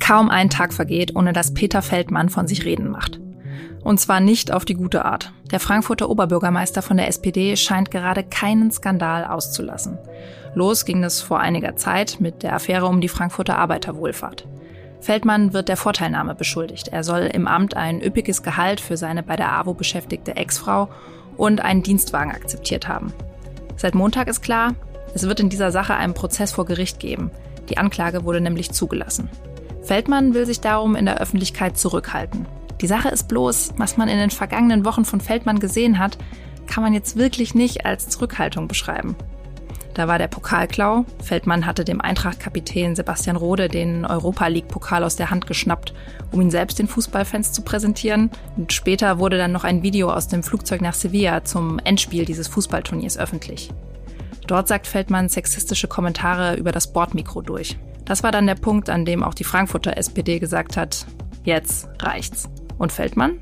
Kaum ein Tag vergeht, ohne dass Peter Feldmann von sich reden macht. Und zwar nicht auf die gute Art. Der Frankfurter Oberbürgermeister von der SPD scheint gerade keinen Skandal auszulassen. Los ging es vor einiger Zeit mit der Affäre um die Frankfurter Arbeiterwohlfahrt. Feldmann wird der Vorteilnahme beschuldigt. Er soll im Amt ein üppiges Gehalt für seine bei der AWO beschäftigte Ex-Frau und einen Dienstwagen akzeptiert haben. Seit Montag ist klar, es wird in dieser Sache einen Prozess vor Gericht geben. Die Anklage wurde nämlich zugelassen. Feldmann will sich darum in der Öffentlichkeit zurückhalten. Die Sache ist bloß, was man in den vergangenen Wochen von Feldmann gesehen hat, kann man jetzt wirklich nicht als Zurückhaltung beschreiben. Da war der Pokalklau. Feldmann hatte dem Eintracht-Kapitän Sebastian Rode den Europa League-Pokal aus der Hand geschnappt, um ihn selbst den Fußballfans zu präsentieren. Und später wurde dann noch ein Video aus dem Flugzeug nach Sevilla zum Endspiel dieses Fußballturniers öffentlich. Dort sagt Feldmann sexistische Kommentare über das Bordmikro durch. Das war dann der Punkt, an dem auch die Frankfurter SPD gesagt hat, jetzt reicht's. Und Feldmann?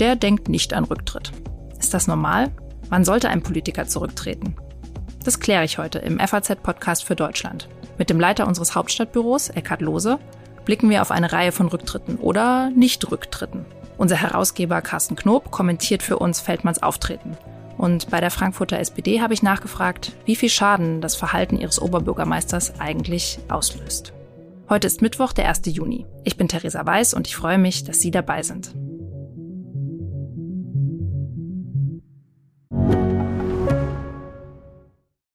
Der denkt nicht an Rücktritt. Ist das normal? Wann sollte ein Politiker zurücktreten? Das kläre ich heute im FAZ-Podcast für Deutschland. Mit dem Leiter unseres Hauptstadtbüros, Eckhard Lose, blicken wir auf eine Reihe von Rücktritten oder Nicht-Rücktritten. Unser Herausgeber Carsten Knob kommentiert für uns Feldmanns Auftreten und bei der Frankfurter SPD habe ich nachgefragt, wie viel Schaden das Verhalten ihres Oberbürgermeisters eigentlich auslöst. Heute ist Mittwoch, der 1. Juni. Ich bin Theresa Weiß und ich freue mich, dass Sie dabei sind.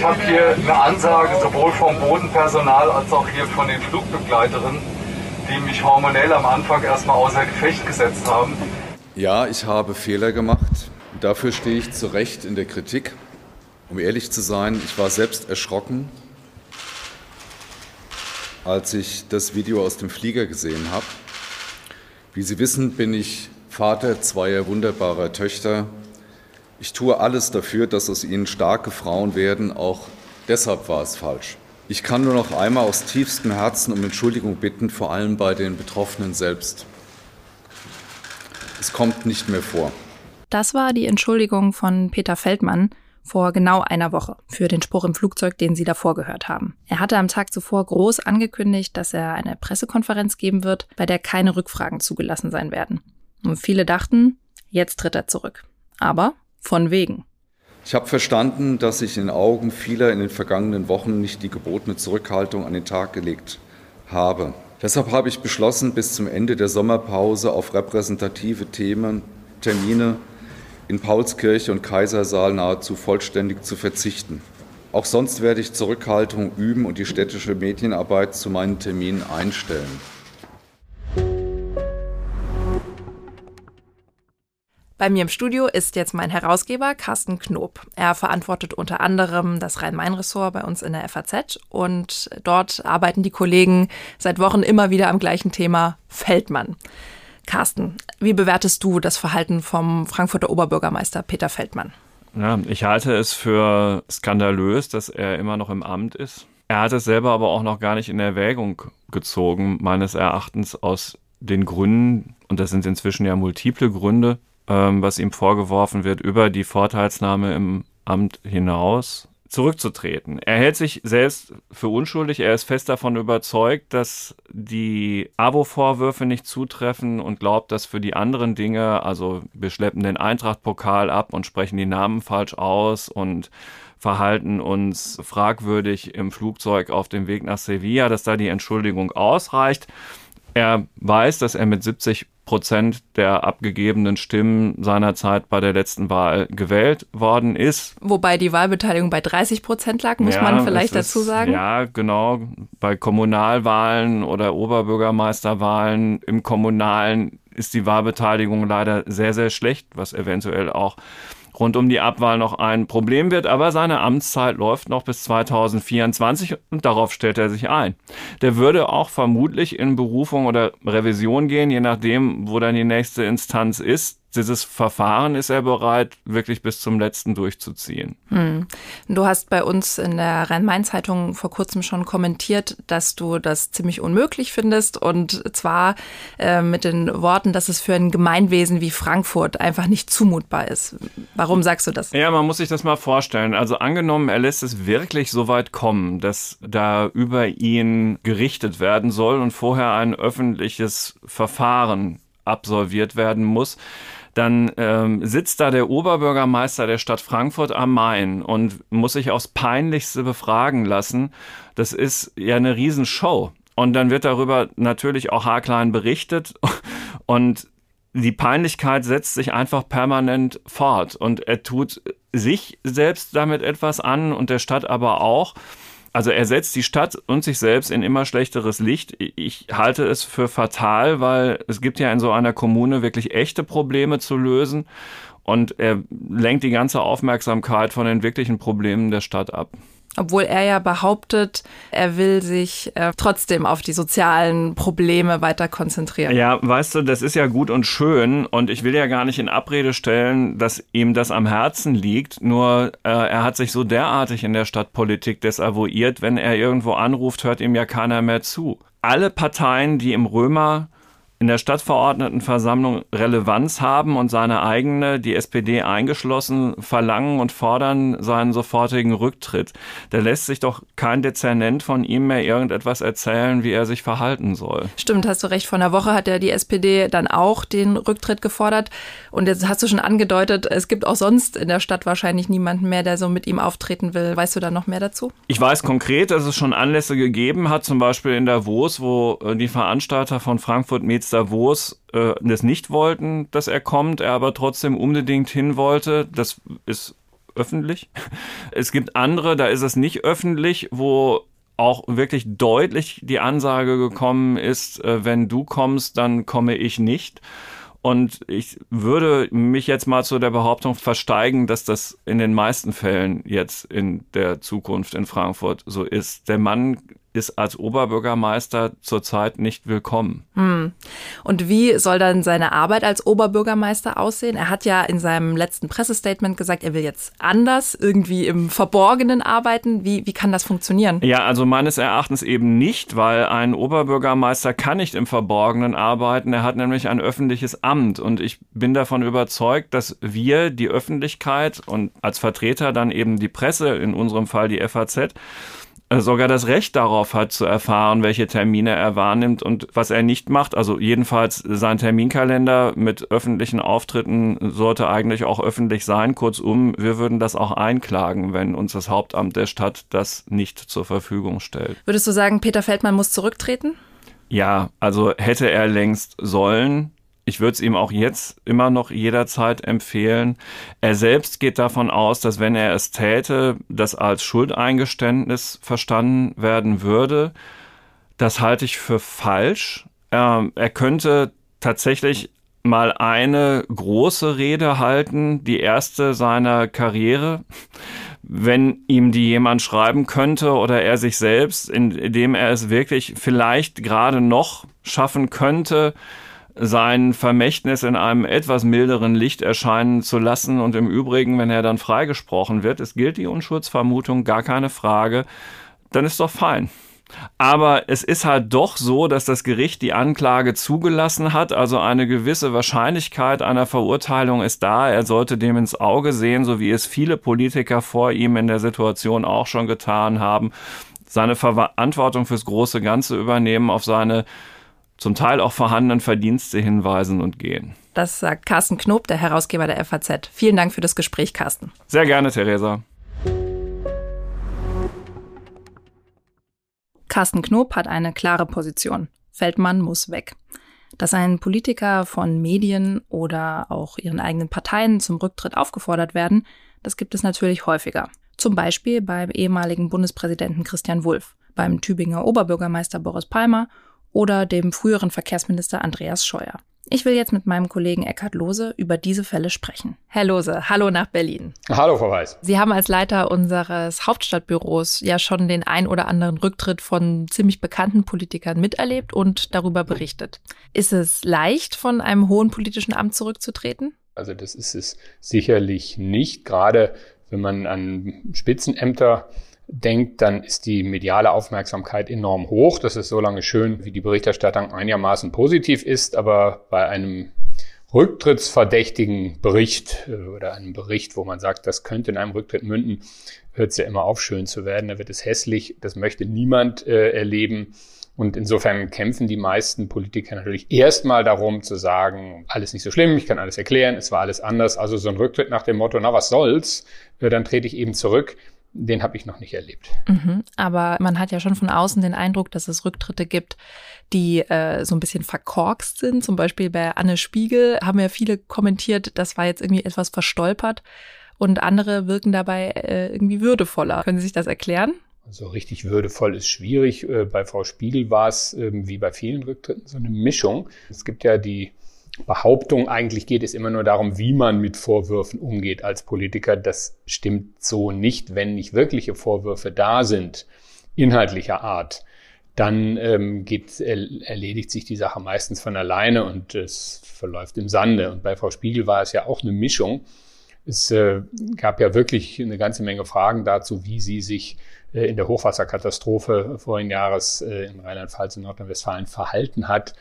Ich habe hier eine Ansage sowohl vom Bodenpersonal als auch hier von den Flugbegleiterinnen, die mich hormonell am Anfang erstmal außer Gefecht gesetzt haben. Ja, ich habe Fehler gemacht. Dafür stehe ich zu Recht in der Kritik. Um ehrlich zu sein, ich war selbst erschrocken, als ich das Video aus dem Flieger gesehen habe. Wie Sie wissen, bin ich Vater zweier wunderbarer Töchter ich tue alles dafür, dass aus ihnen starke Frauen werden. Auch deshalb war es falsch. Ich kann nur noch einmal aus tiefstem Herzen um Entschuldigung bitten, vor allem bei den Betroffenen selbst. Es kommt nicht mehr vor. Das war die Entschuldigung von Peter Feldmann vor genau einer Woche für den Spruch im Flugzeug, den Sie davor gehört haben. Er hatte am Tag zuvor groß angekündigt, dass er eine Pressekonferenz geben wird, bei der keine Rückfragen zugelassen sein werden. Und viele dachten, jetzt tritt er zurück. Aber von wegen. Ich habe verstanden, dass ich in Augen vieler in den vergangenen Wochen nicht die gebotene Zurückhaltung an den Tag gelegt habe. Deshalb habe ich beschlossen, bis zum Ende der Sommerpause auf repräsentative Themen, Termine in Paulskirche und Kaisersaal nahezu vollständig zu verzichten. Auch sonst werde ich Zurückhaltung üben und die städtische Medienarbeit zu meinen Terminen einstellen. Bei mir im Studio ist jetzt mein Herausgeber Carsten Knob. Er verantwortet unter anderem das Rhein-Main-Ressort bei uns in der FAZ und dort arbeiten die Kollegen seit Wochen immer wieder am gleichen Thema Feldmann. Carsten, wie bewertest du das Verhalten vom Frankfurter Oberbürgermeister Peter Feldmann? Ja, ich halte es für skandalös, dass er immer noch im Amt ist. Er hat es selber aber auch noch gar nicht in Erwägung gezogen, meines Erachtens aus den Gründen, und das sind inzwischen ja multiple Gründe, ähm, was ihm vorgeworfen wird, über die Vorteilsnahme im Amt hinaus zurückzutreten. Er hält sich selbst für unschuldig. Er ist fest davon überzeugt, dass die Abo-Vorwürfe nicht zutreffen und glaubt, dass für die anderen Dinge, also wir schleppen den Eintracht-Pokal ab und sprechen die Namen falsch aus und verhalten uns fragwürdig im Flugzeug auf dem Weg nach Sevilla, dass da die Entschuldigung ausreicht. Er weiß, dass er mit 70 Prozent der abgegebenen Stimmen seinerzeit bei der letzten Wahl gewählt worden ist. Wobei die Wahlbeteiligung bei 30 Prozent lag, muss ja, man vielleicht dazu sagen. Ja, genau. Bei Kommunalwahlen oder Oberbürgermeisterwahlen im Kommunalen ist die Wahlbeteiligung leider sehr, sehr schlecht, was eventuell auch rund um die Abwahl noch ein Problem wird, aber seine Amtszeit läuft noch bis 2024 und darauf stellt er sich ein. Der würde auch vermutlich in Berufung oder Revision gehen, je nachdem, wo dann die nächste Instanz ist dieses Verfahren ist er bereit, wirklich bis zum letzten durchzuziehen. Hm. Du hast bei uns in der Rhein-Main-Zeitung vor kurzem schon kommentiert, dass du das ziemlich unmöglich findest und zwar äh, mit den Worten, dass es für ein Gemeinwesen wie Frankfurt einfach nicht zumutbar ist. Warum sagst du das? Ja, man muss sich das mal vorstellen. Also angenommen, er lässt es wirklich so weit kommen, dass da über ihn gerichtet werden soll und vorher ein öffentliches Verfahren absolviert werden muss dann ähm, sitzt da der Oberbürgermeister der Stadt Frankfurt am Main und muss sich aufs Peinlichste befragen lassen. Das ist ja eine Riesenshow. Und dann wird darüber natürlich auch haarklein berichtet. Und die Peinlichkeit setzt sich einfach permanent fort. Und er tut sich selbst damit etwas an und der Stadt aber auch. Also er setzt die Stadt und sich selbst in immer schlechteres Licht. Ich halte es für fatal, weil es gibt ja in so einer Kommune wirklich echte Probleme zu lösen und er lenkt die ganze Aufmerksamkeit von den wirklichen Problemen der Stadt ab. Obwohl er ja behauptet, er will sich äh, trotzdem auf die sozialen Probleme weiter konzentrieren. Ja, weißt du, das ist ja gut und schön und ich will ja gar nicht in Abrede stellen, dass ihm das am Herzen liegt. Nur äh, er hat sich so derartig in der Stadtpolitik desavouiert, wenn er irgendwo anruft, hört ihm ja keiner mehr zu. Alle Parteien, die im Römer in der Stadtverordnetenversammlung Relevanz haben und seine eigene, die SPD eingeschlossen, verlangen und fordern seinen sofortigen Rücktritt. Da lässt sich doch kein Dezernent von ihm mehr irgendetwas erzählen, wie er sich verhalten soll. Stimmt, hast du recht. Vor einer Woche hat ja die SPD dann auch den Rücktritt gefordert. Und jetzt hast du schon angedeutet, es gibt auch sonst in der Stadt wahrscheinlich niemanden mehr, der so mit ihm auftreten will. Weißt du da noch mehr dazu? Ich weiß konkret, dass es schon Anlässe gegeben hat, zum Beispiel in Davos, wo äh, die Veranstalter von Frankfurt Metz Davos äh, das nicht wollten, dass er kommt, er aber trotzdem unbedingt hin wollte. Das ist öffentlich. Es gibt andere, da ist es nicht öffentlich, wo auch wirklich deutlich die Ansage gekommen ist, äh, wenn du kommst, dann komme ich nicht. Und ich würde mich jetzt mal zu der Behauptung versteigen, dass das in den meisten Fällen jetzt in der Zukunft in Frankfurt so ist. Der Mann ist als Oberbürgermeister zurzeit nicht willkommen. Hm. Und wie soll dann seine Arbeit als Oberbürgermeister aussehen? Er hat ja in seinem letzten Pressestatement gesagt, er will jetzt anders, irgendwie im Verborgenen arbeiten. Wie, wie kann das funktionieren? Ja, also meines Erachtens eben nicht, weil ein Oberbürgermeister kann nicht im Verborgenen arbeiten. Er hat nämlich ein öffentliches Amt und ich bin davon überzeugt, dass wir, die Öffentlichkeit und als Vertreter dann eben die Presse, in unserem Fall die FAZ, sogar das Recht darauf hat zu erfahren, welche Termine er wahrnimmt und was er nicht macht. Also jedenfalls sein Terminkalender mit öffentlichen Auftritten sollte eigentlich auch öffentlich sein. Kurzum, wir würden das auch einklagen, wenn uns das Hauptamt der Stadt das nicht zur Verfügung stellt. Würdest du sagen, Peter Feldmann muss zurücktreten? Ja, also hätte er längst sollen. Ich würde es ihm auch jetzt immer noch jederzeit empfehlen. Er selbst geht davon aus, dass wenn er es täte, das als Schuldeingeständnis verstanden werden würde. Das halte ich für falsch. Er, er könnte tatsächlich mal eine große Rede halten, die erste seiner Karriere, wenn ihm die jemand schreiben könnte oder er sich selbst, indem er es wirklich vielleicht gerade noch schaffen könnte, sein Vermächtnis in einem etwas milderen Licht erscheinen zu lassen und im Übrigen, wenn er dann freigesprochen wird, es gilt die Unschuldsvermutung, gar keine Frage, dann ist doch fein. Aber es ist halt doch so, dass das Gericht die Anklage zugelassen hat, also eine gewisse Wahrscheinlichkeit einer Verurteilung ist da. Er sollte dem ins Auge sehen, so wie es viele Politiker vor ihm in der Situation auch schon getan haben, seine Verantwortung fürs große Ganze übernehmen, auf seine zum Teil auch vorhandenen Verdienste hinweisen und gehen. Das sagt Carsten Knob, der Herausgeber der FAZ. Vielen Dank für das Gespräch, Carsten. Sehr gerne, Theresa. Carsten Knob hat eine klare Position. Feldmann muss weg. Dass ein Politiker von Medien oder auch ihren eigenen Parteien zum Rücktritt aufgefordert werden, das gibt es natürlich häufiger. Zum Beispiel beim ehemaligen Bundespräsidenten Christian Wulff, beim Tübinger Oberbürgermeister Boris Palmer oder dem früheren Verkehrsminister Andreas Scheuer. Ich will jetzt mit meinem Kollegen Eckhard Lose über diese Fälle sprechen. Herr Lose, hallo nach Berlin. Hallo, Frau Weiß. Sie haben als Leiter unseres Hauptstadtbüros ja schon den ein oder anderen Rücktritt von ziemlich bekannten Politikern miterlebt und darüber berichtet. Ist es leicht, von einem hohen politischen Amt zurückzutreten? Also das ist es sicherlich nicht, gerade wenn man an Spitzenämter denkt, dann ist die mediale Aufmerksamkeit enorm hoch. Das ist so lange schön, wie die Berichterstattung einigermaßen positiv ist, aber bei einem rücktrittsverdächtigen Bericht äh, oder einem Bericht, wo man sagt, das könnte in einem Rücktritt münden, hört es ja immer auf, schön zu werden. Da wird es hässlich. Das möchte niemand äh, erleben. Und insofern kämpfen die meisten Politiker natürlich erstmal darum zu sagen, alles nicht so schlimm, ich kann alles erklären, es war alles anders. Also so ein Rücktritt nach dem Motto, na was soll's, äh, dann trete ich eben zurück den habe ich noch nicht erlebt. Mhm, aber man hat ja schon von außen den Eindruck, dass es Rücktritte gibt, die äh, so ein bisschen verkorkst sind. Zum Beispiel bei Anne Spiegel haben ja viele kommentiert, das war jetzt irgendwie etwas verstolpert und andere wirken dabei äh, irgendwie würdevoller. Können Sie sich das erklären? Also richtig würdevoll ist schwierig. Äh, bei Frau Spiegel war es ähm, wie bei vielen Rücktritten so eine Mischung. Es gibt ja die Behauptung, eigentlich geht es immer nur darum, wie man mit Vorwürfen umgeht als Politiker. Das stimmt so nicht, wenn nicht wirkliche Vorwürfe da sind, inhaltlicher Art. Dann ähm, geht, erledigt sich die Sache meistens von alleine und es verläuft im Sande. Und bei Frau Spiegel war es ja auch eine Mischung. Es äh, gab ja wirklich eine ganze Menge Fragen dazu, wie sie sich äh, in der Hochwasserkatastrophe vorigen Jahres äh, in Rheinland-Pfalz und Nordrhein-Westfalen verhalten hat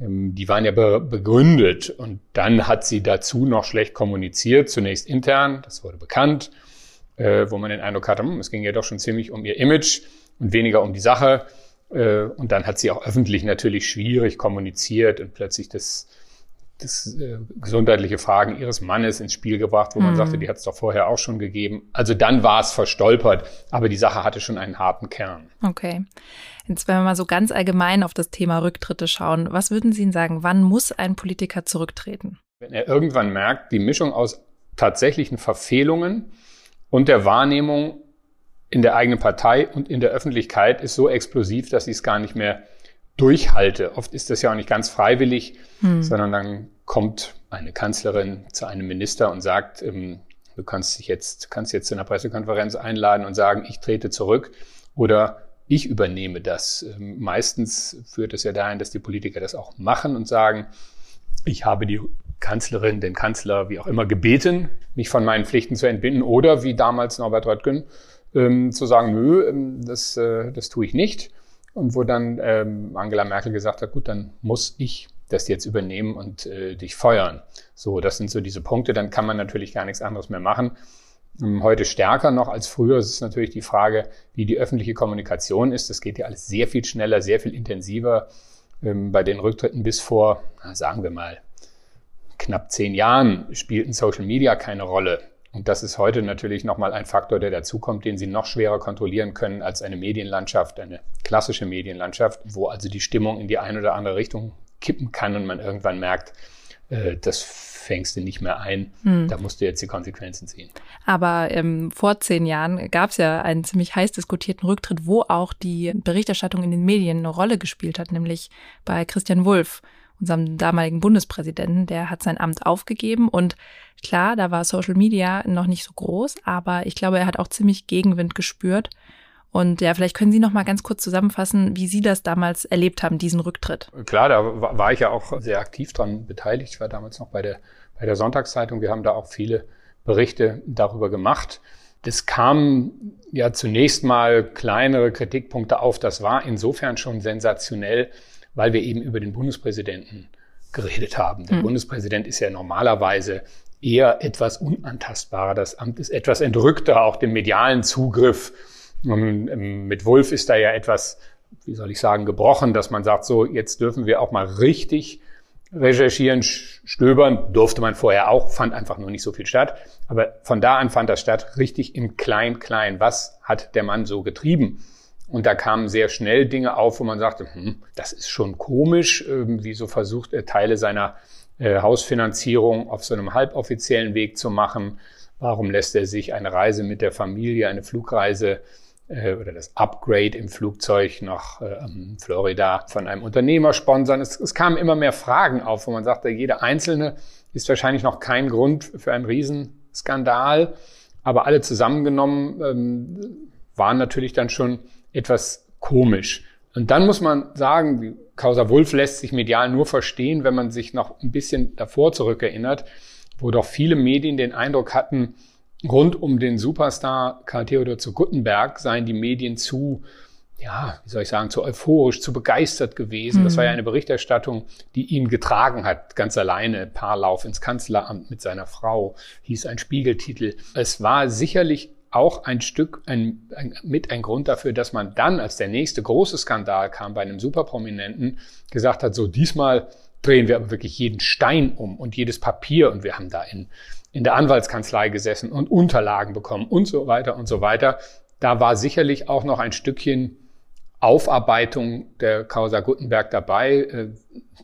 die waren ja be begründet und dann hat sie dazu noch schlecht kommuniziert, zunächst intern, das wurde bekannt, äh, wo man den Eindruck hatte, hm, es ging ja doch schon ziemlich um ihr Image und weniger um die Sache. Äh, und dann hat sie auch öffentlich natürlich schwierig kommuniziert und plötzlich das, das äh, gesundheitliche Fragen ihres Mannes ins Spiel gebracht, wo man mhm. sagte, die hat es doch vorher auch schon gegeben. Also dann war es verstolpert, aber die Sache hatte schon einen harten Kern. Okay. Jetzt, wenn wir mal so ganz allgemein auf das Thema Rücktritte schauen, was würden Sie Ihnen sagen, wann muss ein Politiker zurücktreten? Wenn er irgendwann merkt, die Mischung aus tatsächlichen Verfehlungen und der Wahrnehmung in der eigenen Partei und in der Öffentlichkeit ist so explosiv, dass ich es gar nicht mehr durchhalte. Oft ist das ja auch nicht ganz freiwillig, hm. sondern dann kommt eine Kanzlerin zu einem Minister und sagt, ähm, du kannst dich jetzt, kannst jetzt zu einer Pressekonferenz einladen und sagen, ich trete zurück oder ich übernehme das. Ähm, meistens führt es ja dahin, dass die Politiker das auch machen und sagen, ich habe die Kanzlerin, den Kanzler, wie auch immer, gebeten, mich von meinen Pflichten zu entbinden oder wie damals Norbert Röttgen, ähm, zu sagen, nö, ähm, das, äh, das tue ich nicht. Und wo dann ähm, Angela Merkel gesagt hat, gut, dann muss ich das jetzt übernehmen und äh, dich feuern. So, das sind so diese Punkte. Dann kann man natürlich gar nichts anderes mehr machen. Ähm, heute stärker noch als früher. Es ist natürlich die Frage, wie die öffentliche Kommunikation ist. Das geht ja alles sehr viel schneller, sehr viel intensiver. Ähm, bei den Rücktritten bis vor, sagen wir mal, knapp zehn Jahren spielten Social Media keine Rolle. Und das ist heute natürlich nochmal ein Faktor, der dazukommt, den Sie noch schwerer kontrollieren können als eine Medienlandschaft, eine klassische Medienlandschaft, wo also die Stimmung in die eine oder andere Richtung kippen kann und man irgendwann merkt, äh, das fängst du nicht mehr ein. Hm. Da musst du jetzt die Konsequenzen ziehen. Aber ähm, vor zehn Jahren gab es ja einen ziemlich heiß diskutierten Rücktritt, wo auch die Berichterstattung in den Medien eine Rolle gespielt hat, nämlich bei Christian Wulff, unserem damaligen Bundespräsidenten. Der hat sein Amt aufgegeben und klar, da war Social Media noch nicht so groß, aber ich glaube, er hat auch ziemlich Gegenwind gespürt. Und ja, vielleicht können Sie noch mal ganz kurz zusammenfassen, wie Sie das damals erlebt haben, diesen Rücktritt. Klar, da war ich ja auch sehr aktiv dran beteiligt. Ich war damals noch bei der, bei der Sonntagszeitung. Wir haben da auch viele Berichte darüber gemacht. Es kamen ja zunächst mal kleinere Kritikpunkte auf. Das war insofern schon sensationell, weil wir eben über den Bundespräsidenten geredet haben. Der mhm. Bundespräsident ist ja normalerweise eher etwas unantastbarer. Das Amt ist etwas entrückter, auch dem medialen Zugriff ähm, mit Wolf ist da ja etwas, wie soll ich sagen, gebrochen, dass man sagt, so, jetzt dürfen wir auch mal richtig recherchieren, stöbern, durfte man vorher auch, fand einfach nur nicht so viel statt. Aber von da an fand das statt, richtig im Klein-Klein. Was hat der Mann so getrieben? Und da kamen sehr schnell Dinge auf, wo man sagte, hm, das ist schon komisch, wie so versucht er Teile seiner äh, Hausfinanzierung auf so einem halboffiziellen Weg zu machen. Warum lässt er sich eine Reise mit der Familie, eine Flugreise äh, oder das Upgrade im Flugzeug nach äh, Florida von einem Unternehmer sponsern. Es, es kamen immer mehr Fragen auf, wo man sagte, jeder einzelne ist wahrscheinlich noch kein Grund für einen Riesenskandal, aber alle zusammengenommen ähm, waren natürlich dann schon etwas komisch. Und dann muss man sagen, die Causa Wolf lässt sich medial nur verstehen, wenn man sich noch ein bisschen davor zurückerinnert, wo doch viele Medien den Eindruck hatten, rund um den Superstar Karl Theodor zu Guttenberg seien die Medien zu, ja, wie soll ich sagen, zu euphorisch, zu begeistert gewesen. Mhm. Das war ja mhm. eine Berichterstattung, die ihn getragen hat, ganz alleine. Paarlauf ins Kanzleramt mit seiner Frau, hieß ein Spiegeltitel. Es war sicherlich auch ein Stück ein, ein, mit ein Grund dafür, dass man dann, als der nächste große Skandal kam bei einem Superprominenten, gesagt hat, so diesmal drehen wir aber wirklich jeden Stein um und jedes Papier und wir haben da in, in der Anwaltskanzlei gesessen und Unterlagen bekommen und so weiter und so weiter. Da war sicherlich auch noch ein Stückchen Aufarbeitung der Causa Gutenberg dabei. Äh,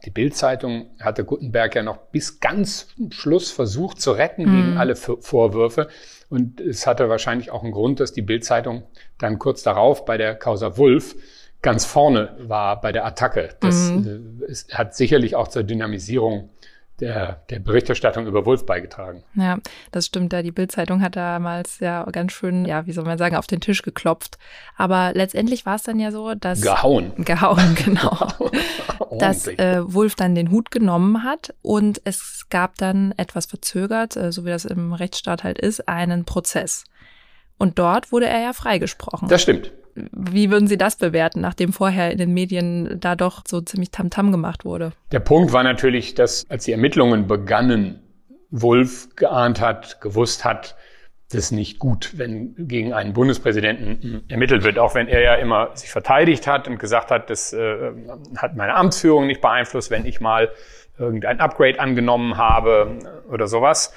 die Bildzeitung hatte Gutenberg ja noch bis ganz Schluss versucht zu retten mhm. gegen alle Vorwürfe. Und es hatte wahrscheinlich auch einen Grund, dass die Bildzeitung dann kurz darauf bei der Causa Wulff ganz vorne war bei der Attacke. Das mhm. äh, hat sicherlich auch zur Dynamisierung der, der Berichterstattung über Wolf beigetragen. Ja, das stimmt. Ja, die Bildzeitung hat damals ja ganz schön, ja, wie soll man sagen, auf den Tisch geklopft. Aber letztendlich war es dann ja so, dass gehauen, gehauen, genau, dass äh, Wolf dann den Hut genommen hat und es gab dann etwas verzögert, äh, so wie das im Rechtsstaat halt ist, einen Prozess. Und dort wurde er ja freigesprochen. Das stimmt. Wie würden Sie das bewerten, nachdem vorher in den Medien da doch so ziemlich Tamtam -Tam gemacht wurde? Der Punkt war natürlich, dass als die Ermittlungen begannen, Wolf geahnt hat, gewusst hat, das ist nicht gut, wenn gegen einen Bundespräsidenten ermittelt wird, auch wenn er ja immer sich verteidigt hat und gesagt hat, das äh, hat meine Amtsführung nicht beeinflusst, wenn ich mal irgendein Upgrade angenommen habe oder sowas.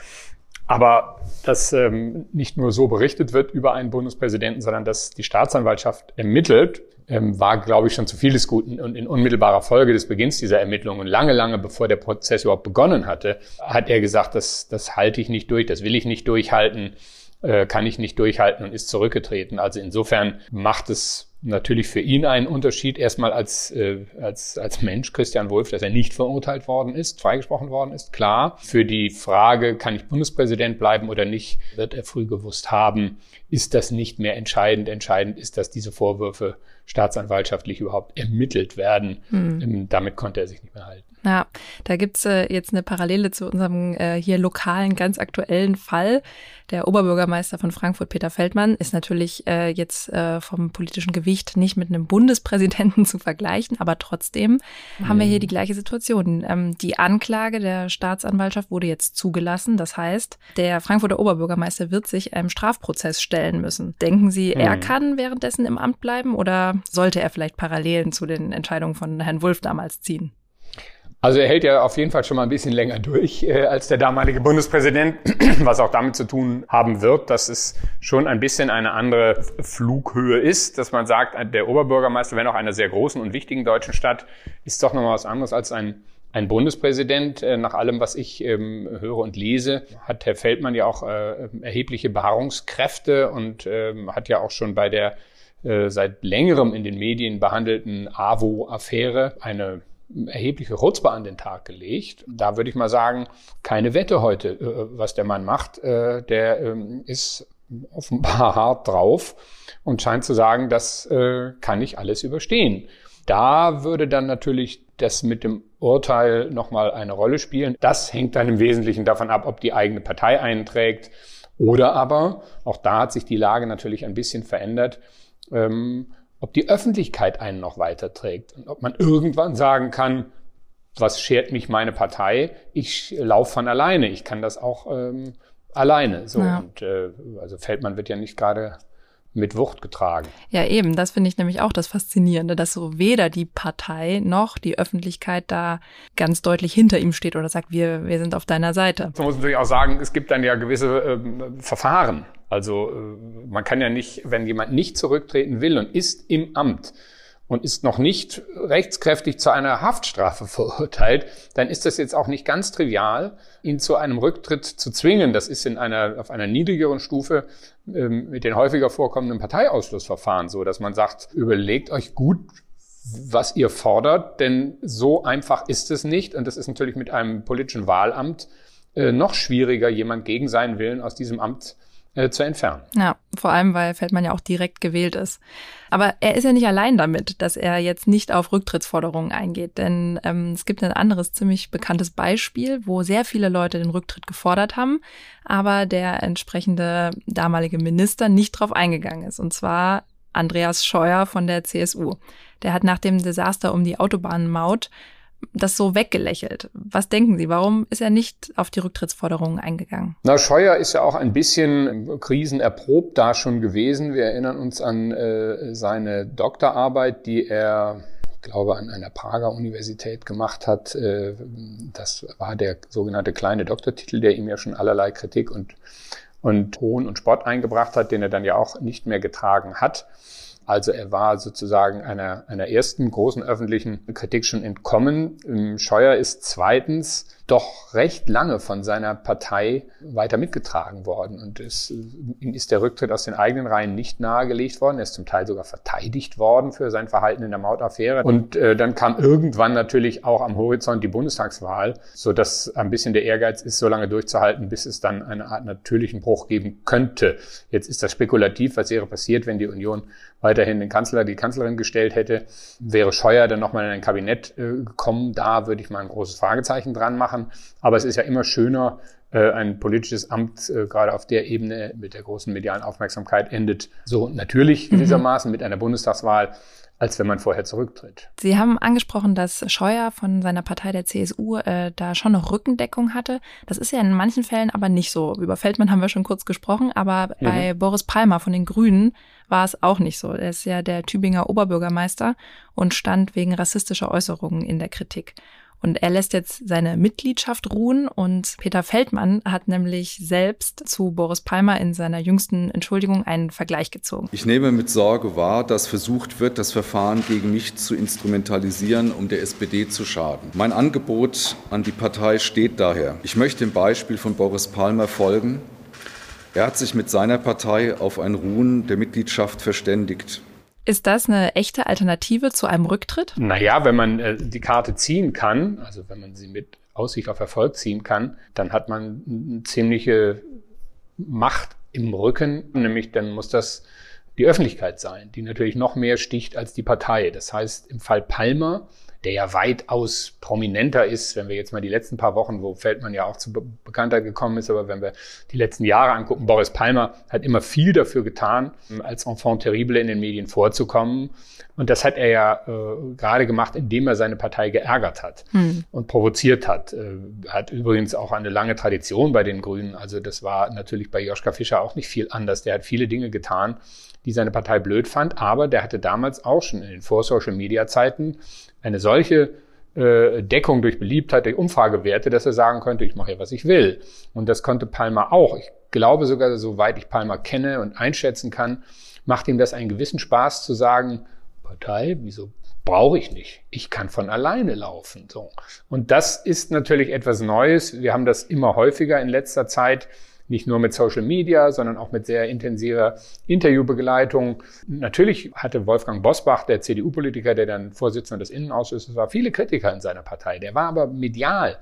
Aber dass ähm, nicht nur so berichtet wird über einen Bundespräsidenten, sondern dass die Staatsanwaltschaft ermittelt, ähm, war, glaube ich, schon zu vieles Guten. Und in unmittelbarer Folge des Beginns dieser Ermittlungen, lange, lange bevor der Prozess überhaupt begonnen hatte, hat er gesagt, das, das halte ich nicht durch, das will ich nicht durchhalten, äh, kann ich nicht durchhalten und ist zurückgetreten. Also insofern macht es natürlich für ihn einen Unterschied, erstmal als, äh, als, als Mensch, Christian Wolf, dass er nicht verurteilt worden ist, freigesprochen worden ist, klar. Für die Frage, kann ich Bundespräsident bleiben oder nicht, wird er früh gewusst haben, ist das nicht mehr entscheidend. Entscheidend ist, dass diese Vorwürfe staatsanwaltschaftlich überhaupt ermittelt werden. Mhm. Damit konnte er sich nicht mehr halten. Ja, da gibt's äh, jetzt eine Parallele zu unserem äh, hier lokalen, ganz aktuellen Fall. Der Oberbürgermeister von Frankfurt, Peter Feldmann, ist natürlich äh, jetzt äh, vom politischen Gewicht nicht mit einem Bundespräsidenten zu vergleichen, aber trotzdem mhm. haben wir hier die gleiche Situation. Ähm, die Anklage der Staatsanwaltschaft wurde jetzt zugelassen. Das heißt, der Frankfurter Oberbürgermeister wird sich einem Strafprozess stellen müssen. Denken Sie, mhm. er kann währenddessen im Amt bleiben oder sollte er vielleicht Parallelen zu den Entscheidungen von Herrn Wulff damals ziehen? Also er hält ja auf jeden Fall schon mal ein bisschen länger durch äh, als der damalige Bundespräsident, was auch damit zu tun haben wird, dass es schon ein bisschen eine andere Flughöhe ist, dass man sagt, der Oberbürgermeister, wenn auch einer sehr großen und wichtigen deutschen Stadt, ist doch nochmal was anderes als ein ein Bundespräsident, äh, nach allem, was ich ähm, höre und lese, hat Herr Feldmann ja auch äh, erhebliche Beharrungskräfte und ähm, hat ja auch schon bei der äh, seit längerem in den Medien behandelten AWO-Affäre eine erhebliche Rutzpe an den Tag gelegt. Da würde ich mal sagen, keine Wette heute, äh, was der Mann macht. Äh, der ähm, ist offenbar hart drauf und scheint zu sagen, das äh, kann ich alles überstehen. Da würde dann natürlich das mit dem Urteil nochmal eine Rolle spielen. Das hängt dann im Wesentlichen davon ab, ob die eigene Partei einträgt oder aber, auch da hat sich die Lage natürlich ein bisschen verändert, ähm, ob die Öffentlichkeit einen noch weiterträgt und ob man irgendwann sagen kann, was schert mich meine Partei? Ich laufe von alleine. Ich kann das auch ähm, alleine. So ja. und äh, also Feldmann wird ja nicht gerade mit Wucht getragen. Ja, eben, das finde ich nämlich auch das Faszinierende, dass so weder die Partei noch die Öffentlichkeit da ganz deutlich hinter ihm steht oder sagt, wir, wir sind auf deiner Seite. Man muss natürlich auch sagen, es gibt dann ja gewisse ähm, Verfahren. Also äh, man kann ja nicht, wenn jemand nicht zurücktreten will und ist im Amt und ist noch nicht rechtskräftig zu einer Haftstrafe verurteilt, dann ist das jetzt auch nicht ganz trivial, ihn zu einem Rücktritt zu zwingen. Das ist in einer, auf einer niedrigeren Stufe ähm, mit den häufiger vorkommenden Parteiausschlussverfahren so, dass man sagt, überlegt euch gut, was ihr fordert, denn so einfach ist es nicht. Und das ist natürlich mit einem politischen Wahlamt äh, noch schwieriger, jemand gegen seinen Willen aus diesem Amt äh, zu entfernen. Ja, vor allem, weil Feldmann ja auch direkt gewählt ist. Aber er ist ja nicht allein damit, dass er jetzt nicht auf Rücktrittsforderungen eingeht. Denn ähm, es gibt ein anderes ziemlich bekanntes Beispiel, wo sehr viele Leute den Rücktritt gefordert haben, aber der entsprechende damalige Minister nicht drauf eingegangen ist. Und zwar Andreas Scheuer von der CSU. Der hat nach dem Desaster um die Autobahnenmaut das so weggelächelt. Was denken Sie, warum ist er nicht auf die Rücktrittsforderungen eingegangen? Na, Scheuer ist ja auch ein bisschen krisenerprobt da schon gewesen. Wir erinnern uns an äh, seine Doktorarbeit, die er glaube, an einer Prager Universität gemacht hat. Äh, das war der sogenannte kleine Doktortitel, der ihm ja schon allerlei Kritik und, und Hohn und Spott eingebracht hat, den er dann ja auch nicht mehr getragen hat. Also er war sozusagen einer, einer ersten großen öffentlichen Kritik schon entkommen. Scheuer ist zweitens doch recht lange von seiner Partei weiter mitgetragen worden. Und es, ihm ist der Rücktritt aus den eigenen Reihen nicht nahegelegt worden. Er ist zum Teil sogar verteidigt worden für sein Verhalten in der Mautaffäre. Und äh, dann kam irgendwann natürlich auch am Horizont die Bundestagswahl, so dass ein bisschen der Ehrgeiz ist, so lange durchzuhalten, bis es dann eine Art natürlichen Bruch geben könnte. Jetzt ist das spekulativ, was wäre passiert, wenn die Union weiterhin den Kanzler, die Kanzlerin gestellt hätte. Wäre Scheuer dann nochmal in ein Kabinett äh, gekommen, da würde ich mal ein großes Fragezeichen dran machen. Aber es ist ja immer schöner, äh, ein politisches Amt äh, gerade auf der Ebene mit der großen medialen Aufmerksamkeit endet so natürlich mhm. gewissermaßen mit einer Bundestagswahl als wenn man vorher zurücktritt. Sie haben angesprochen, dass Scheuer von seiner Partei der CSU äh, da schon eine Rückendeckung hatte. Das ist ja in manchen Fällen aber nicht so. Über Feldmann haben wir schon kurz gesprochen, aber mhm. bei Boris Palmer von den Grünen war es auch nicht so. Er ist ja der Tübinger Oberbürgermeister und stand wegen rassistischer Äußerungen in der Kritik. Und er lässt jetzt seine Mitgliedschaft ruhen und Peter Feldmann hat nämlich selbst zu Boris Palmer in seiner jüngsten Entschuldigung einen Vergleich gezogen. Ich nehme mit Sorge wahr, dass versucht wird, das Verfahren gegen mich zu instrumentalisieren, um der SPD zu schaden. Mein Angebot an die Partei steht daher. Ich möchte dem Beispiel von Boris Palmer folgen. Er hat sich mit seiner Partei auf ein Ruhen der Mitgliedschaft verständigt. Ist das eine echte Alternative zu einem Rücktritt? Naja, wenn man äh, die Karte ziehen kann, also wenn man sie mit Aussicht auf Erfolg ziehen kann, dann hat man eine ziemliche Macht im Rücken, nämlich dann muss das die Öffentlichkeit sein, die natürlich noch mehr sticht als die Partei. Das heißt, im Fall Palmer der ja weitaus prominenter ist, wenn wir jetzt mal die letzten paar Wochen, wo Feldmann ja auch zu Be Bekanntheit gekommen ist, aber wenn wir die letzten Jahre angucken, Boris Palmer hat immer viel dafür getan, als Enfant terrible in den Medien vorzukommen. Und das hat er ja äh, gerade gemacht, indem er seine Partei geärgert hat hm. und provoziert hat. Äh, hat übrigens auch eine lange Tradition bei den Grünen. Also das war natürlich bei Joschka Fischer auch nicht viel anders. Der hat viele Dinge getan, die seine Partei blöd fand, aber der hatte damals auch schon in den Vor-Social-Media-Zeiten eine solche äh, Deckung durch Beliebtheit, durch Umfragewerte, dass er sagen könnte, ich mache ja, was ich will. Und das konnte Palmer auch. Ich glaube sogar, soweit ich Palmer kenne und einschätzen kann, macht ihm das einen gewissen Spaß zu sagen, Partei, wieso brauche ich nicht. Ich kann von alleine laufen. So. Und das ist natürlich etwas Neues. Wir haben das immer häufiger in letzter Zeit nicht nur mit Social Media, sondern auch mit sehr intensiver Interviewbegleitung. Natürlich hatte Wolfgang Bosbach, der CDU-Politiker, der dann Vorsitzender des Innenausschusses war, viele Kritiker in seiner Partei. Der war aber medial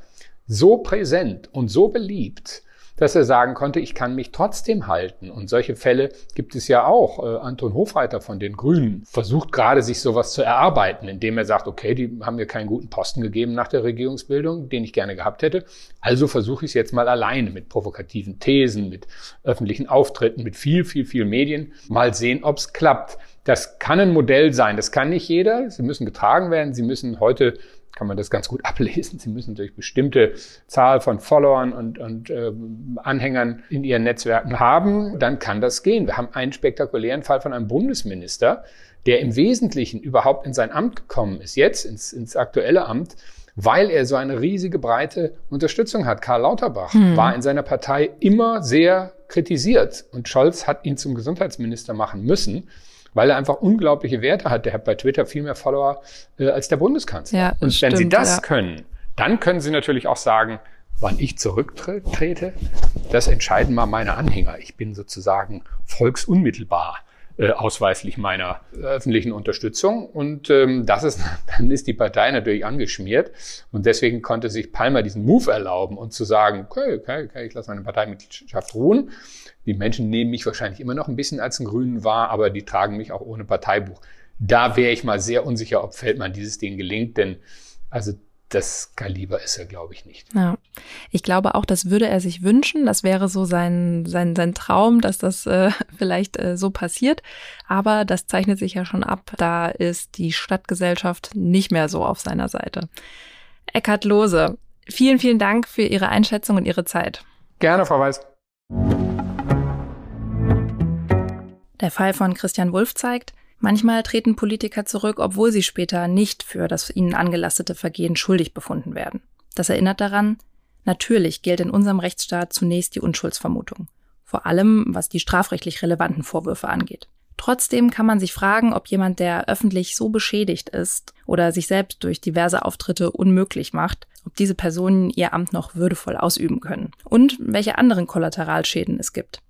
so präsent und so beliebt, dass er sagen konnte, ich kann mich trotzdem halten. Und solche Fälle gibt es ja auch. Äh, Anton Hofreiter von den Grünen versucht gerade, sich sowas zu erarbeiten, indem er sagt, okay, die haben mir keinen guten Posten gegeben nach der Regierungsbildung, den ich gerne gehabt hätte. Also versuche ich es jetzt mal alleine mit provokativen Thesen, mit öffentlichen Auftritten, mit viel, viel, viel Medien. Mal sehen, ob es klappt. Das kann ein Modell sein. Das kann nicht jeder. Sie müssen getragen werden. Sie müssen heute kann man das ganz gut ablesen. Sie müssen durch bestimmte Zahl von Followern und, und äh, Anhängern in ihren Netzwerken haben, dann kann das gehen. Wir haben einen spektakulären Fall von einem Bundesminister, der im Wesentlichen überhaupt in sein Amt gekommen ist, jetzt ins, ins aktuelle Amt, weil er so eine riesige breite Unterstützung hat. Karl Lauterbach hm. war in seiner Partei immer sehr kritisiert und Scholz hat ihn zum Gesundheitsminister machen müssen. Weil er einfach unglaubliche Werte hat. Der hat bei Twitter viel mehr Follower äh, als der Bundeskanzler. Ja, Und wenn stimmt, Sie das ja. können, dann können Sie natürlich auch sagen, wann ich zurücktrete, das entscheiden mal meine Anhänger. Ich bin sozusagen volksunmittelbar äh, ausweislich meiner öffentlichen Unterstützung. Und ähm, das ist, dann ist die Partei natürlich angeschmiert. Und deswegen konnte sich Palmer diesen Move erlauben und zu sagen, okay, okay, okay ich lasse meine Parteimitgliedschaft ruhen. Die Menschen nehmen mich wahrscheinlich immer noch ein bisschen als einen Grünen wahr, aber die tragen mich auch ohne Parteibuch. Da wäre ich mal sehr unsicher, ob Feldmann dieses Ding gelingt, denn also das Kaliber ist er, glaube ich, nicht. Ja, ich glaube auch, das würde er sich wünschen. Das wäre so sein, sein, sein Traum, dass das äh, vielleicht äh, so passiert. Aber das zeichnet sich ja schon ab. Da ist die Stadtgesellschaft nicht mehr so auf seiner Seite. Eckhard Lose, vielen, vielen Dank für Ihre Einschätzung und Ihre Zeit. Gerne, Frau Weiß. Der Fall von Christian Wulff zeigt, manchmal treten Politiker zurück, obwohl sie später nicht für das ihnen angelastete Vergehen schuldig befunden werden. Das erinnert daran, natürlich gilt in unserem Rechtsstaat zunächst die Unschuldsvermutung, vor allem was die strafrechtlich relevanten Vorwürfe angeht. Trotzdem kann man sich fragen, ob jemand, der öffentlich so beschädigt ist oder sich selbst durch diverse Auftritte unmöglich macht, ob diese Personen ihr Amt noch würdevoll ausüben können und welche anderen Kollateralschäden es gibt.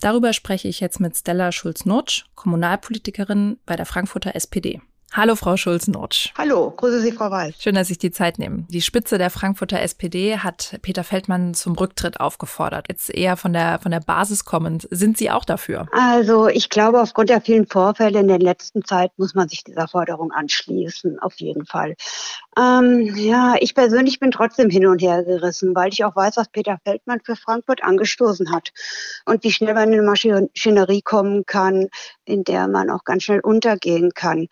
Darüber spreche ich jetzt mit Stella Schulz-Notsch, Kommunalpolitikerin bei der Frankfurter SPD. Hallo, Frau Schulz-Notsch. Hallo, grüße Sie, Frau Weiß. Schön, dass Sie sich die Zeit nehmen. Die Spitze der Frankfurter SPD hat Peter Feldmann zum Rücktritt aufgefordert. Jetzt eher von der, von der Basis kommend. Sind Sie auch dafür? Also ich glaube, aufgrund der vielen Vorfälle in der letzten Zeit muss man sich dieser Forderung anschließen, auf jeden Fall. Ähm, ja, ich persönlich bin trotzdem hin und her gerissen, weil ich auch weiß, was Peter Feldmann für Frankfurt angestoßen hat und wie schnell man in eine Maschinerie kommen kann, in der man auch ganz schnell untergehen kann.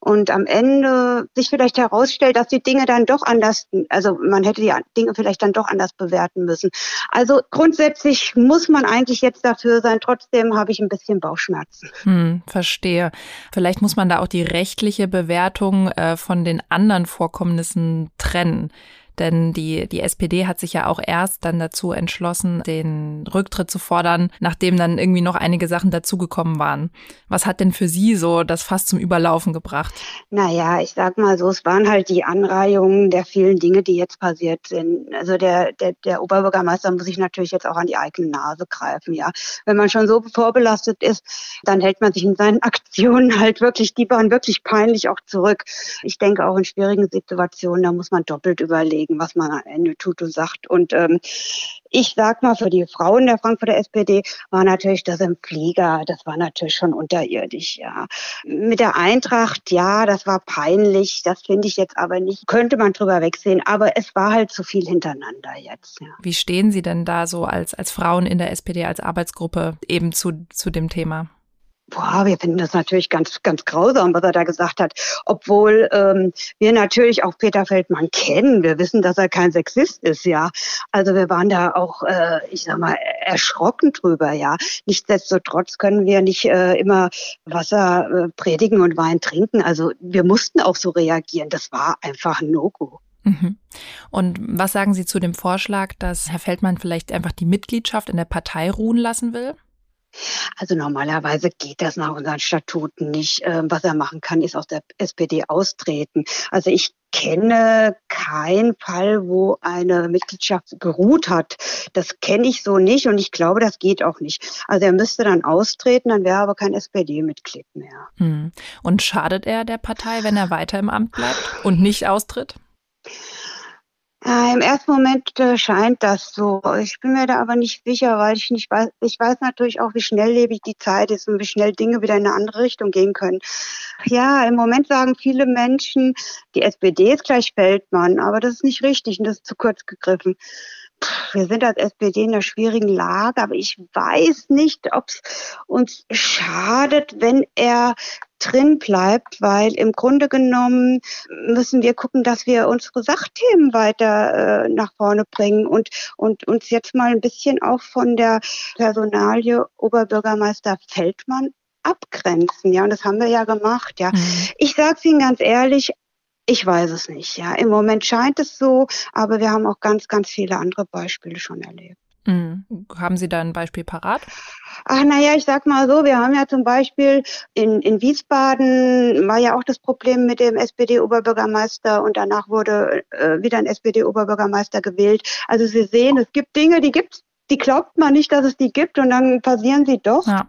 Und am Ende sich vielleicht herausstellt, dass die Dinge dann doch anders, also man hätte die Dinge vielleicht dann doch anders bewerten müssen. Also grundsätzlich muss man eigentlich jetzt dafür sein. Trotzdem habe ich ein bisschen Bauchschmerzen. Hm, verstehe. Vielleicht muss man da auch die rechtliche Bewertung äh, von den anderen Vorkommnissen trennen. Denn die, die SPD hat sich ja auch erst dann dazu entschlossen, den Rücktritt zu fordern, nachdem dann irgendwie noch einige Sachen dazugekommen waren. Was hat denn für Sie so das Fass zum Überlaufen gebracht? Naja, ich sag mal so, es waren halt die Anreihungen der vielen Dinge, die jetzt passiert sind. Also der, der, der Oberbürgermeister muss sich natürlich jetzt auch an die eigene Nase greifen, ja. Wenn man schon so vorbelastet ist, dann hält man sich in seinen Aktionen halt wirklich, die waren wirklich peinlich auch zurück. Ich denke auch in schwierigen Situationen, da muss man doppelt überlegen was man am Ende tut und sagt. Und ähm, ich sag mal, für die Frauen der Frankfurter SPD war natürlich das im Flieger, das war natürlich schon unterirdisch, ja. Mit der Eintracht, ja, das war peinlich, das finde ich jetzt aber nicht, könnte man drüber wegsehen, aber es war halt zu viel hintereinander jetzt, ja. Wie stehen Sie denn da so als, als Frauen in der SPD, als Arbeitsgruppe eben zu, zu dem Thema? Boah, wir finden das natürlich ganz, ganz grausam, was er da gesagt hat. Obwohl ähm, wir natürlich auch Peter Feldmann kennen. Wir wissen, dass er kein Sexist ist, ja. Also wir waren da auch, äh, ich sag mal, erschrocken drüber, ja. Nichtsdestotrotz können wir nicht äh, immer Wasser äh, predigen und Wein trinken. Also wir mussten auch so reagieren. Das war einfach ein No-Go. Mhm. Und was sagen Sie zu dem Vorschlag, dass Herr Feldmann vielleicht einfach die Mitgliedschaft in der Partei ruhen lassen will? Also normalerweise geht das nach unseren Statuten nicht. Ähm, was er machen kann, ist aus der SPD austreten. Also ich kenne keinen Fall, wo eine Mitgliedschaft geruht hat. Das kenne ich so nicht und ich glaube, das geht auch nicht. Also er müsste dann austreten, dann wäre aber kein SPD-Mitglied mehr. Hm. Und schadet er der Partei, wenn er weiter im Amt bleibt und nicht austritt? Äh, Im ersten Moment äh, scheint das so. Ich bin mir da aber nicht sicher, weil ich nicht weiß, ich weiß natürlich auch, wie schnelllebig die Zeit ist und wie schnell Dinge wieder in eine andere Richtung gehen können. Ja, im Moment sagen viele Menschen, die SPD ist gleich Feldmann, aber das ist nicht richtig und das ist zu kurz gegriffen wir sind als SPD in einer schwierigen Lage, aber ich weiß nicht, ob es uns schadet, wenn er drin bleibt, weil im Grunde genommen müssen wir gucken, dass wir unsere Sachthemen weiter äh, nach vorne bringen und, und uns jetzt mal ein bisschen auch von der Personalie Oberbürgermeister Feldmann abgrenzen. Ja, und das haben wir ja gemacht. Ja, mhm. ich sage es Ihnen ganz ehrlich, ich weiß es nicht, ja. Im Moment scheint es so, aber wir haben auch ganz, ganz viele andere Beispiele schon erlebt. Mhm. Haben Sie da ein Beispiel parat? Ach naja, ich sag mal so, wir haben ja zum Beispiel in, in Wiesbaden war ja auch das Problem mit dem SPD-Oberbürgermeister und danach wurde äh, wieder ein SPD-Oberbürgermeister gewählt. Also Sie sehen, es gibt Dinge, die gibt's die glaubt man nicht, dass es die gibt und dann passieren sie doch. Ja,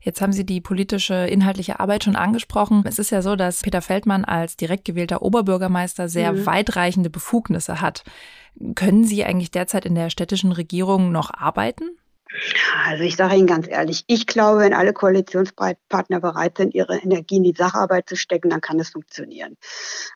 jetzt haben Sie die politische, inhaltliche Arbeit schon angesprochen. Es ist ja so, dass Peter Feldmann als direkt gewählter Oberbürgermeister sehr mhm. weitreichende Befugnisse hat. Können Sie eigentlich derzeit in der städtischen Regierung noch arbeiten? Also ich sage Ihnen ganz ehrlich, ich glaube, wenn alle Koalitionspartner bereit sind, ihre Energie in die Sacharbeit zu stecken, dann kann es funktionieren.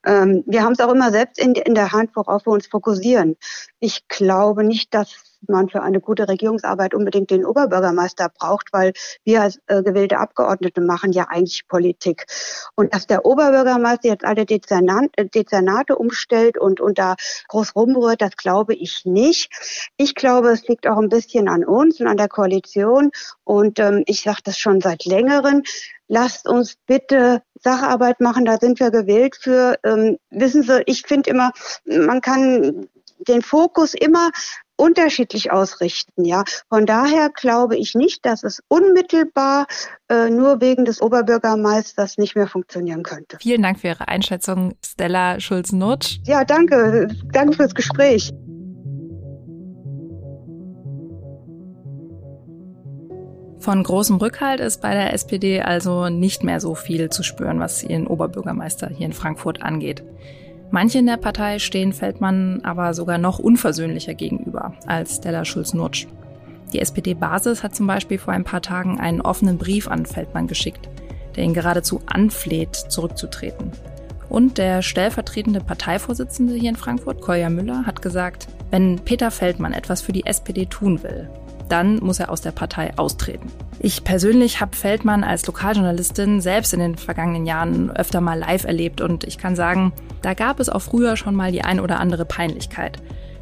Ähm, wir haben es auch immer selbst in, in der Hand, worauf wir uns fokussieren. Ich glaube nicht, dass man für eine gute Regierungsarbeit unbedingt den Oberbürgermeister braucht, weil wir als äh, gewählte Abgeordnete machen ja eigentlich Politik. Und dass der Oberbürgermeister jetzt alle Dezernat, äh, Dezernate umstellt und, und da groß rumrührt, das glaube ich nicht. Ich glaube, es liegt auch ein bisschen an uns und an der Koalition. Und ähm, ich sage das schon seit längerem lasst uns bitte Sacharbeit machen, da sind wir gewählt für. Ähm, wissen Sie, ich finde immer, man kann den Fokus immer unterschiedlich ausrichten. Ja, von daher glaube ich nicht, dass es unmittelbar äh, nur wegen des Oberbürgermeisters nicht mehr funktionieren könnte. Vielen Dank für Ihre Einschätzung, Stella Schulz-Nutsch. Ja, danke. Danke fürs Gespräch. Von großem Rückhalt ist bei der SPD also nicht mehr so viel zu spüren, was ihren Oberbürgermeister hier in Frankfurt angeht. Manche in der Partei stehen Feldmann aber sogar noch unversöhnlicher gegenüber als Stella Schulz-Nurtsch. Die SPD-Basis hat zum Beispiel vor ein paar Tagen einen offenen Brief an Feldmann geschickt, der ihn geradezu anfleht, zurückzutreten. Und der stellvertretende Parteivorsitzende hier in Frankfurt, Kolja Müller, hat gesagt, wenn Peter Feldmann etwas für die SPD tun will, dann muss er aus der Partei austreten. Ich persönlich habe Feldmann als Lokaljournalistin selbst in den vergangenen Jahren öfter mal live erlebt und ich kann sagen, da gab es auch früher schon mal die ein oder andere Peinlichkeit.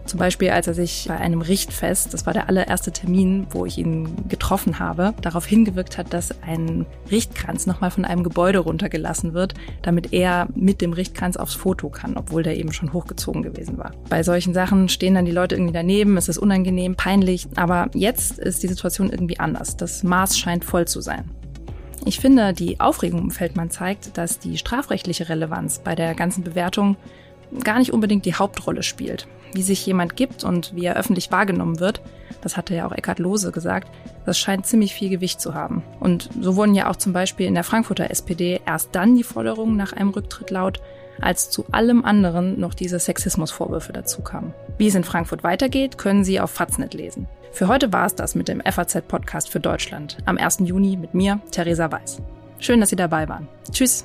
Zum Beispiel, als er sich bei einem Richtfest, das war der allererste Termin, wo ich ihn getroffen habe, darauf hingewirkt hat, dass ein Richtkranz nochmal von einem Gebäude runtergelassen wird, damit er mit dem Richtkranz aufs Foto kann, obwohl der eben schon hochgezogen gewesen war. Bei solchen Sachen stehen dann die Leute irgendwie daneben, es ist unangenehm, peinlich, aber jetzt ist die Situation irgendwie anders. Das Maß scheint voll zu sein. Ich finde, die Aufregung im Feldmann zeigt, dass die strafrechtliche Relevanz bei der ganzen Bewertung gar nicht unbedingt die Hauptrolle spielt. Wie sich jemand gibt und wie er öffentlich wahrgenommen wird, das hatte ja auch Eckhard Lohse gesagt, das scheint ziemlich viel Gewicht zu haben. Und so wurden ja auch zum Beispiel in der Frankfurter SPD erst dann die Forderungen nach einem Rücktritt laut, als zu allem anderen noch diese Sexismusvorwürfe dazu kamen. Wie es in Frankfurt weitergeht, können Sie auf Faznet lesen. Für heute war es das mit dem FAZ-Podcast für Deutschland. Am 1. Juni mit mir, Theresa Weiß. Schön, dass Sie dabei waren. Tschüss.